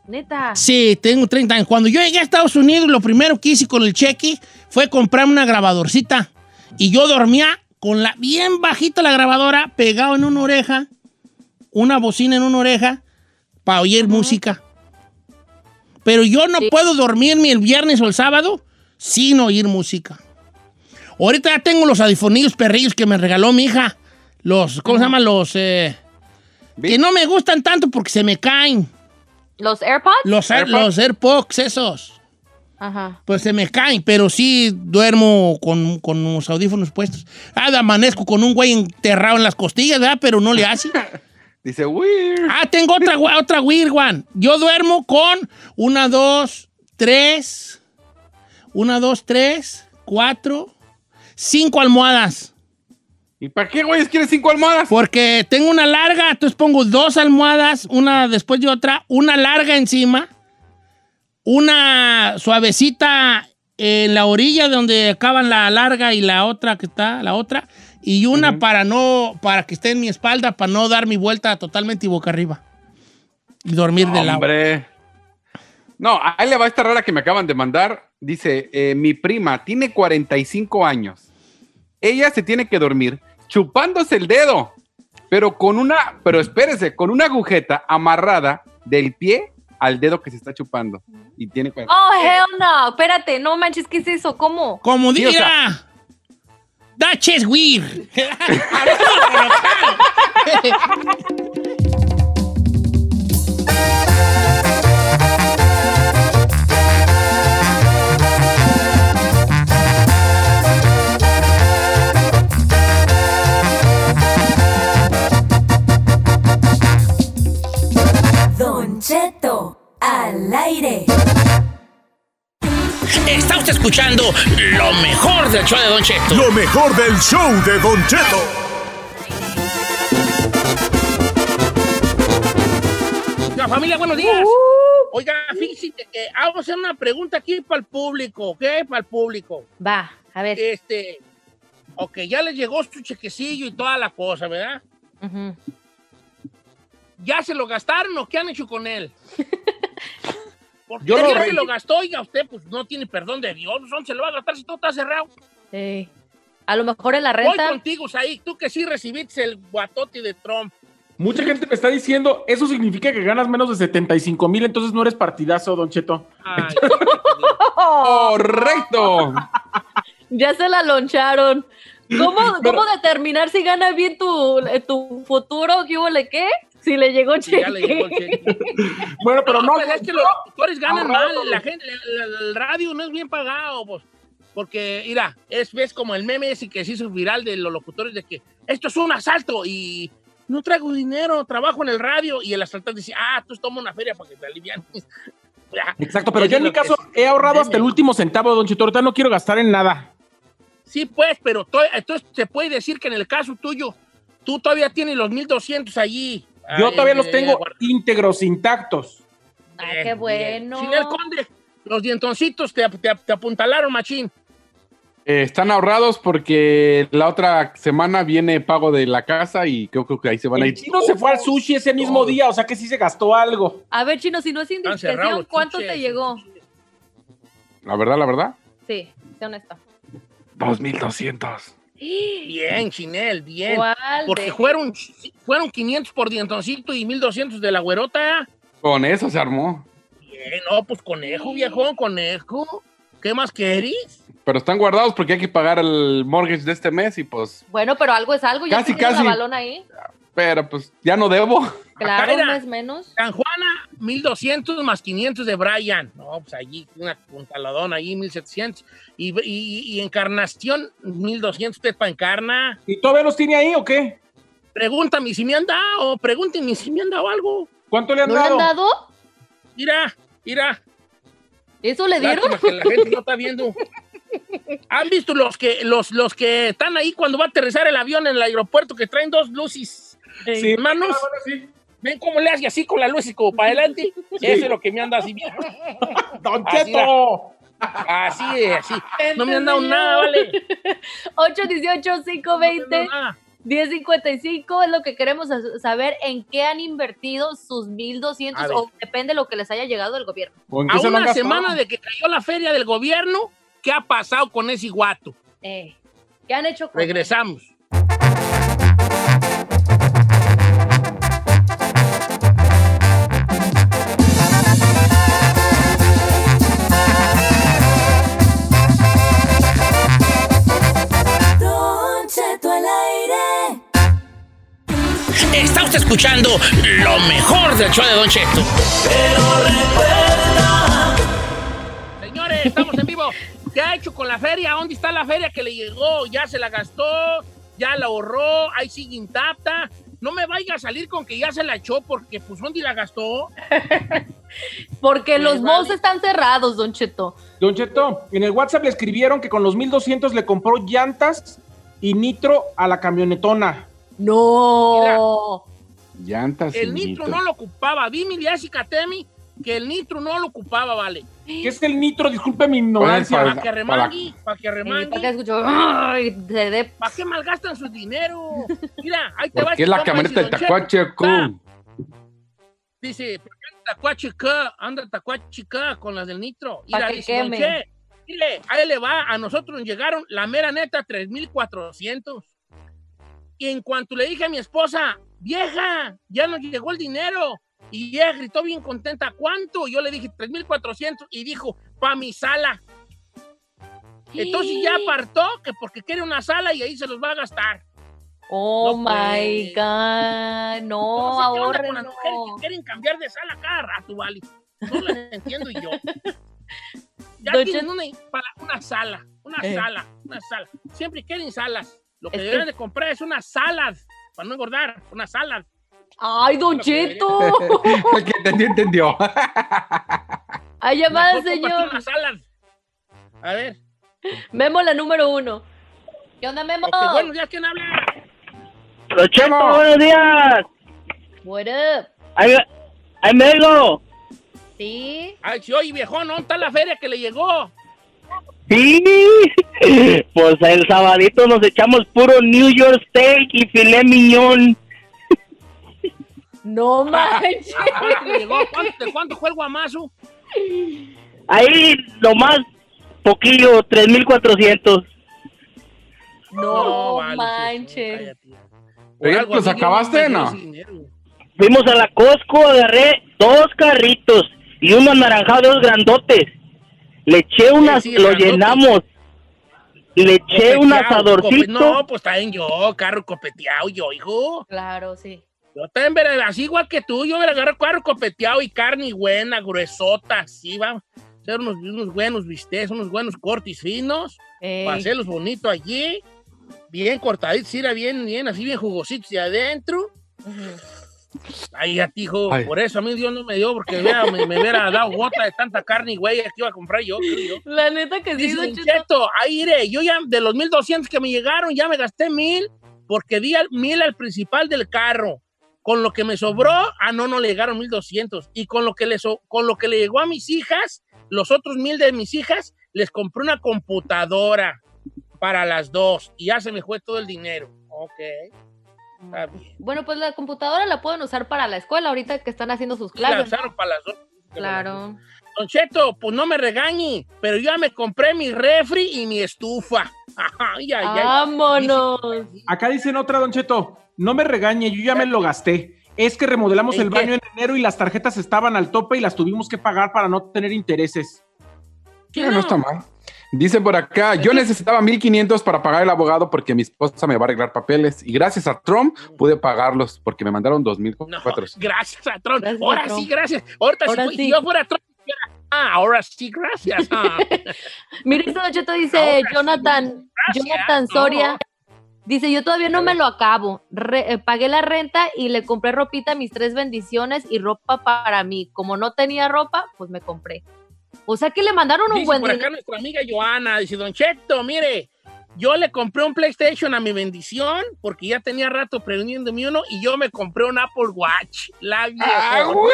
Neta. Sí, tengo 30 años. Cuando yo llegué a Estados Unidos, lo primero que hice con el cheque fue comprarme una grabadorcita. Y yo dormía con la bien bajita la grabadora, pegado en una oreja, una bocina en una oreja, para oír música. Pero yo no Sí. puedo dormirme el viernes o el sábado sin oír música. Ahorita ya tengo los audifonillos perrillos que me regaló mi hija. Los, ¿cómo se llaman? Los, eh, que no me gustan tanto porque se me caen. ¿Los AirPods? Los, Air- AirPods. los AirPods, esos. Ajá. Pues se me caen, pero sí duermo con, con los audífonos puestos. Ah, amanezco con un güey enterrado en las costillas, ¿verdad? Pero no le hace. Dice, weird. Ah, tengo otra, otra weird one. Yo duermo con una, dos, tres, una, dos, tres, cuatro, cinco almohadas. ¿Y para qué, güey? ¿Quieres cinco almohadas? Porque tengo una larga, entonces pongo dos almohadas, una después de otra, una larga encima, una suavecita en la orilla donde acaban la larga y la otra que está, la otra, y una para no, para que esté en mi espalda, para no dar mi vuelta totalmente y boca arriba. Y dormir de lado. Hombre. No, ahí le va esta rara que me acaban de mandar. Dice, eh, mi prima tiene 45 años. Ella se tiene que dormir chupándose el dedo, pero con una, pero espérese, con una agujeta amarrada del pie al dedo que se está chupando. Y tiene 40. Oh, hell no. Espérate, no manches, ¿qué es eso? ¿Cómo? Como Sí, o diga. sea- That is weird. Al aire. Está usted escuchando lo mejor del show de Don Cheto. Lo mejor del show de Don Cheto. La familia, buenos días. Oiga, fíjese que a hacer una pregunta aquí para el público, ¿ok? Para el público. Va, a ver. Este, ok, ya les llegó su chequecillo y toda la cosa, ¿verdad? Ujú. ¿Ya se lo gastaron o qué han hecho con él? Porque Yo lo se lo gastó, oiga, usted pues no tiene perdón de Dios. ¿Dónde se lo va a gastar si todo está cerrado? Sí. A lo mejor en la Voy renta. contigo, ahí. Tú que sí recibiste el guatote de Trump. Mucha gente me está diciendo, eso significa que ganas menos de 75 mil, entonces no eres partidazo, Don Cheto. Ay, ¡Correcto! Ya se la loncharon. ¿Cómo, ¿Cómo determinar si gana bien tu, tu futuro? ¿Qué qué? Si le llegó sí, ya le llegó el cheque. cheque. Bueno, pero no, pues es que los locutores ganan mal. La gente, el radio no es bien pagado, pues. Porque, mira, es ves como el meme ese que se hizo viral de los locutores de que esto es un asalto y no traigo dinero, trabajo en el radio. Y el asaltante dice, ah, tú toma una feria para que te alivian. Ya. Exacto, pero yo en mi caso es. he ahorrado hasta el último centavo, Don. Ahorita no quiero gastar en nada. Sí, pues, pero to- entonces se puede decir que en el caso tuyo, tú todavía tienes los 1200 allí. Yo Ah, todavía eh, los tengo íntegros, intactos. Ah, Bien, qué bueno. Sin el conde, los dientoncitos te, te- te apuntalaron, machín. Eh, están ahorrados porque la otra semana viene pago de la casa y creo, creo que ahí se van a El ir. chino se fue al sushi ese mismo día, o sea que sí se gastó algo. A ver, Chino, si no es indiscreción, ¿cuánto chuches. te llegó? La verdad, la verdad. Sí, sé honesto. 2200. Bien, Chinel, bien. ¿Cuál Porque de- fueron, fueron 500 por dientoncito y 1200 de la güerota. Con eso se armó. Bien, no, pues conejo, viejo, conejo. ¿Qué más querís? Pero están guardados porque hay que pagar el mortgage de este mes y pues, Bueno, pero algo es algo. Ya Casi, casi. la balón ahí. pero pues ya no debo. Claro, Acá un era. mes menos. San Juana, 1200 más 500 de Brian. No, pues allí, una puntaladona allí, 1700. Y, y, y Encarnación, 1200 usted para Encarna. ¿Y todavía los tiene ahí o qué? Pregúntame si me han dado, pregúntenme si me han dado algo. ¿Cuánto le han ¿No le dado? han dado? Mira, mira. ¿Eso le dieron? Lástima que la gente no está viendo. ¿Han visto los que, los, los que están ahí cuando va a aterrizar el avión en el aeropuerto que traen dos luces Sí. en manos? Ah, bueno, sí. ¿Ven cómo le hace así con la luz y como para adelante? Eso es lo que me han dado así bien. ¡Don Así Cheto! Así es, así. No me han dado nada, vale. 818-520. Nada. 1055 es lo que queremos sa- saber en qué han invertido sus 1200 A ver. o depende de lo que les haya llegado del gobierno. ¿O en qué A se una semana de que cayó la feria del gobierno, ¿qué ha pasado con ese guato? Eh, ¿Qué han hecho con Regresamos. Está usted escuchando lo mejor del show de Don Cheto. Señores, estamos en vivo. ¿Qué ha hecho con la feria? ¿Dónde está la feria que le llegó? ¿Ya se la gastó? ¿Ya la ahorró? ¿Ahí sigue intacta? No me vaya a salir con que ya se la echó porque, pues, ¿dónde la gastó? Porque los malls están cerrados, Don Cheto. Don Cheto, en el WhatsApp le escribieron que con los 1200 le compró llantas y nitro a la camionetona. No. Llantas. El y nitro nitro. no lo ocupaba. Dime, Jessica Temi, que el nitro no lo ocupaba, vale. ¿Qué es el nitro? Disculpe mi ignorancia. Para- que remangui, para que Eh, ¿Para qué escucho? Dé- ¿Para qué malgastan su dinero? Mira, ahí te va este es la camioneta dice, del "Don tacuache, Cheto, cool. Dice, ¿por qué- anda tacuachica con las del nitro. Mira, que dice, mire, ahí le va, a nosotros nos llegaron, la mera neta, 3,400. Y en cuanto le dije a mi esposa, vieja, ya nos llegó el dinero. Y ella gritó bien contenta, ¿cuánto? Yo le dije 3,400 y dijo, pa' mi sala. Entonces ya apartó que porque quiere una sala y ahí se los va a gastar. Oh No, my pues. God. No, No qué ahorren. con las mujeres que quieren cambiar de sala cada rato, vale. No las entiendo yo. Ya tienen Cheto- una, para una sala, una Eh. sala, una sala. Siempre quieren salas. Lo que Es que- deberían de comprar es una salad, para no engordar, una salad. Ay, Don que Cheto. El que entendió, entendió. Hay llamada, señor. Una salad. A ver. Memo, la número uno. ¿Qué onda, Memo? Buenos días, ¿quién habla? Don Cheto, buenos días. What up? Me vengo. ¿Sí? Ay, sí, oye, viejón, ¿dónde está la feria que le llegó? Sí. Pues el sabadito nos echamos puro New York Steak y filet miñón. No manches. ¿Cuánto? ¿Cuánto, ¿De cuánto fue el guamazo? Ahí nomás poquillo, 3,400. No, vale, manches. algo los yo acabaste, ¿no? Fuimos a la Costco, agarré dos carritos y uno anaranjado, dos grandotes. Le eché unas, sí, lo grandote. llenamos. Le eché un asadorcito. No, pues también yo, carro copeteado, yo, hijo. Claro, sí. Yo también, veré, así igual que tú, yo me agarro carro copeteado y carne buena, gruesota, así, vamos. Hacer unos, unos buenos bistecs, unos buenos cortes finos, Ey. para hacerlos bonitos allí, bien cortaditos, era bien, bien, así bien jugositos de adentro. Ay, ya, hijo, Ay. por eso a mí Dios no me dio, porque vea, me, me hubiera dado gota de tanta carne, güey, que iba a comprar yo, creo yo. La neta que sí, Dice Don Don Cheto. Cheto, ahí iré, yo ya de los 1200 que me llegaron, ya me gasté mil, porque di al, mil al principal del carro. Con lo que me sobró, ah, no, no le llegaron 1200. Y con lo que le, so- con lo que le llegó a mis hijas, los otros mil de mis hijas, les compré una computadora para las dos. Y ya se me fue todo el dinero. Ok. Está bien. Bueno, pues la computadora la pueden usar para la escuela ahorita que están haciendo sus la clases. ¿no? usaron para las dos. Claro. Don Cheto, pues no me regañe, pero yo ya me compré mi refri y mi estufa. Ay, ay, ay. Vámonos. Acá dicen otra, Don Cheto. No me regañe, yo ya me lo gasté. Es que remodelamos ¿En el qué? baño en enero y las tarjetas estaban al tope y las tuvimos que pagar para no tener intereses. Ah, no está mal. Dice por acá, yo necesitaba 1500 para pagar el abogado porque mi esposa me va a arreglar papeles y gracias a Trump pude pagarlos porque me mandaron No, 2400. gracias a Trump. Gracias a ahora Trump. sí, gracias. Ahorita Ahora si, sí. si yo fuera Trump, ah, ahora sí, gracias. Ah. Mira, esto Don Cheto dice Ahora sí, Jonathan. Jonathan No. Soria. Dice, yo todavía no me lo acabo. Re- eh, pagué la renta y le compré ropita a mis tres bendiciones y ropa para mí. Como no tenía ropa, pues me compré. O sea que le mandaron un Dice buen por acá nuestra amiga Joana, dice, Don Cheto, mire, yo le compré un PlayStation a mi bendición porque ya tenía rato prendiéndome uno y yo me compré un Apple Watch. La ¡Ah, vieja. güey!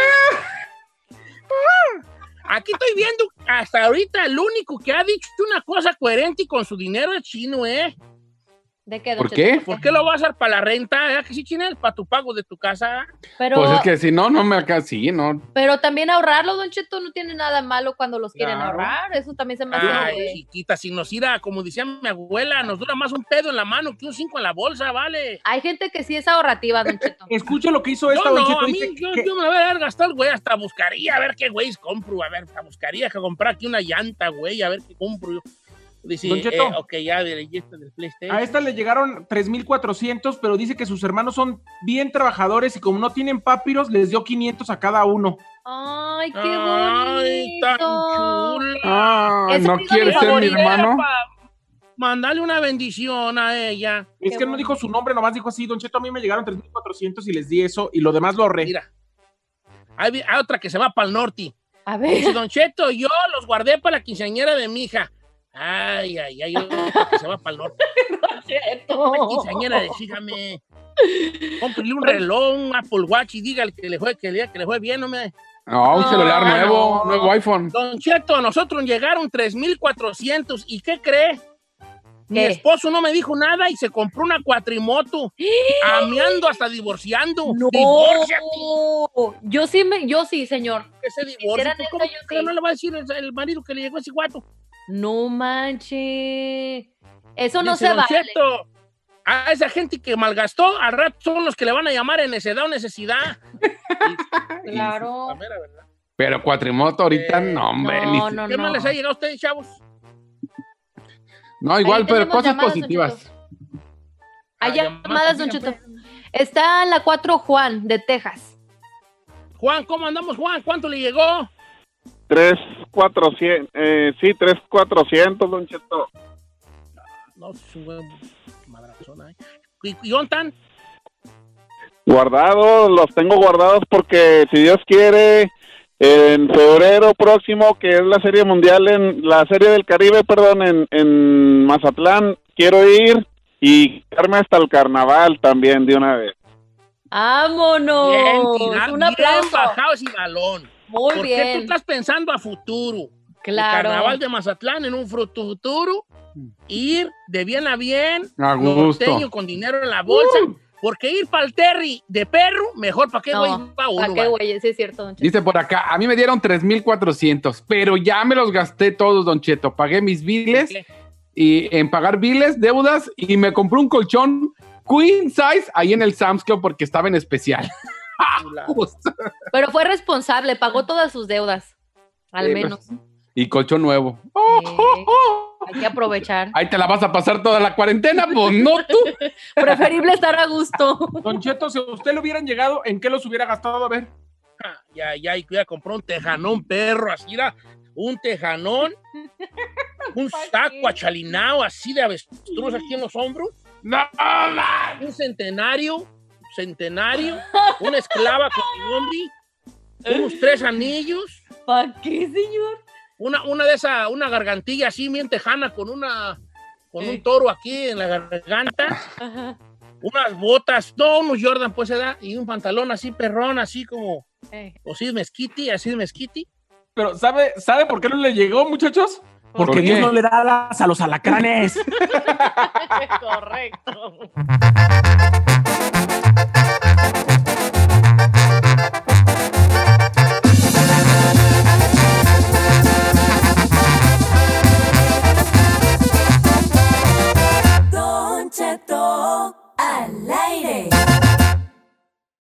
Aquí estoy viendo hasta ahorita el único que ha dicho una cosa coherente y con su dinero es chino, ¿eh? ¿De qué, don ¿Por qué? ¿Por qué lo vas a hacer para la renta? ¿Verdad que sí, China? Para tu pago de tu casa. Pero, Pues es que si no, no me alcanza. Sí, no. pero también ahorrarlo, Don Cheto, no tiene nada malo cuando los quieren Claro. ahorrar. Eso también se me hace. Ay, chiquita, si nos irá, como decía mi abuela, nos dura más un pedo en la mano que un cinco en la bolsa, ¿vale? Hay gente que sí es ahorrativa, Don Cheto. Escucha lo que hizo esta, Yo Don no, Cheto. a mí, dice yo, que- yo me voy a gastado, güey, hasta buscaría a ver qué güeyes compro, a ver, hasta buscaría que comprar aquí una llanta, güey, a ver qué compro yo. Dice, Don Cheto. eh, ok, ya de leyenda del PlayStation. A esta le llegaron 3,400, pero dice que sus hermanos son bien trabajadores y como no tienen papiros, les dio 500 a cada uno. Ay, qué Ay, tan bonito. chula. Ah, no quiere ser mi hermano. Mandale una bendición a ella. Es Qué que no dijo su nombre, nomás dijo así, Don Cheto, a mí me llegaron 3,400 y les di eso y lo demás lo ahorré. Mira, hay, hay otra que se va para el norte. A Dice, ver. Don Cheto, yo los guardé para la quinceañera de mi hija. Ay, ay, ay, se va para el norte. Cheto. Una quinceañera, decígame. Cómprele un reloj, un Apple Watch y dígale que le fue, que le, que le fue bien, no me... No, un celular Ah, nuevo, no. nuevo iPhone. Don Cheto, a nosotros llegaron 3,400. ¿Y qué cree? Mi esposo no me dijo nada y se compró una cuatrimoto. Ameando hasta divorciando. No, Divórciate. yo sí, me, yo sí, señor. Que se divorcie. ¿Cómo yo sí. no le va a decir el, el marido que le llegó ese guato? No manche. Eso no Dice, se "Don vale. A esa gente que malgastó, al rato son los que le van a llamar en necedad o necesidad. Claro. Mera. Pero cuatrimoto ahorita, Eh, no, hombre. no, no, ¿Qué no. más les ha llegado a ustedes, chavos? no, igual, Ahí pero cosas llamadas, positivas. Hay Ah, llamadas, Don digan, Cheto. Está en la 4 Juan, de Texas. Juan, ¿cómo andamos, Juan? ¿Cuánto le llegó? Tres, cuatrocientos, eh, sí, tres, cuatrocientos, don Cheto. No, es un buen madrazón ahí. ¿Y, y dónde están? Guardados, los tengo guardados porque si Dios quiere, en febrero próximo, que es la serie mundial, en la serie del Caribe, perdón, en, en Mazatlán, quiero ir y quedarme hasta el carnaval también de una vez. ¡Vámonos! Bien, tirar, Un bien aplauso. bajado ese balón. Muy ¿Por qué tú bien. estás pensando a futuro? Claro. El carnaval de Mazatlán en un fruto futuro, ir de bien a bien, A gusto. con dinero en la bolsa, porque ir para el Terry de perro, mejor para qué No, güey uno. ¿Para qué, güey? Sí, es cierto, Don Cheto. Dice por acá, a mí me dieron 3,400, pero ya me los gasté todos, Don Cheto. Pagué mis biles ¿Qué? y en pagar biles, deudas y me compré un colchón queen size ahí en el Sam's Club porque estaba en especial. Justo. Pero fue responsable, pagó todas sus deudas. Al Sí, menos. y colchón nuevo. Eh, hay que aprovechar. Ahí te la vas a pasar toda la cuarentena, pues no tú. Preferible estar a gusto. Don Cheto, si a usted le hubieran llegado, ¿en qué los hubiera gastado? A ver. Ah, Ya, ya, y ya compró un tejanón perro, así era, un tejanón, un saco achalinado así de avestruz aquí en los hombros, No, un centenario, centenario, una esclava con mi unos tres anillos, ¿Para qué, señor? una, una de esas, una gargantilla así bien tejana con una, con Eh. un toro aquí en la garganta, Ajá. unas botas, no, unos Jordan pues se da, y un pantalón así perrón, así como, Eh. o de mezquiti, así de mezquiti. Pero ¿sabe, ¿sabe por qué no le llegó, muchachos? Porque ¿Por Dios no le da alas a los alacranes. Correcto.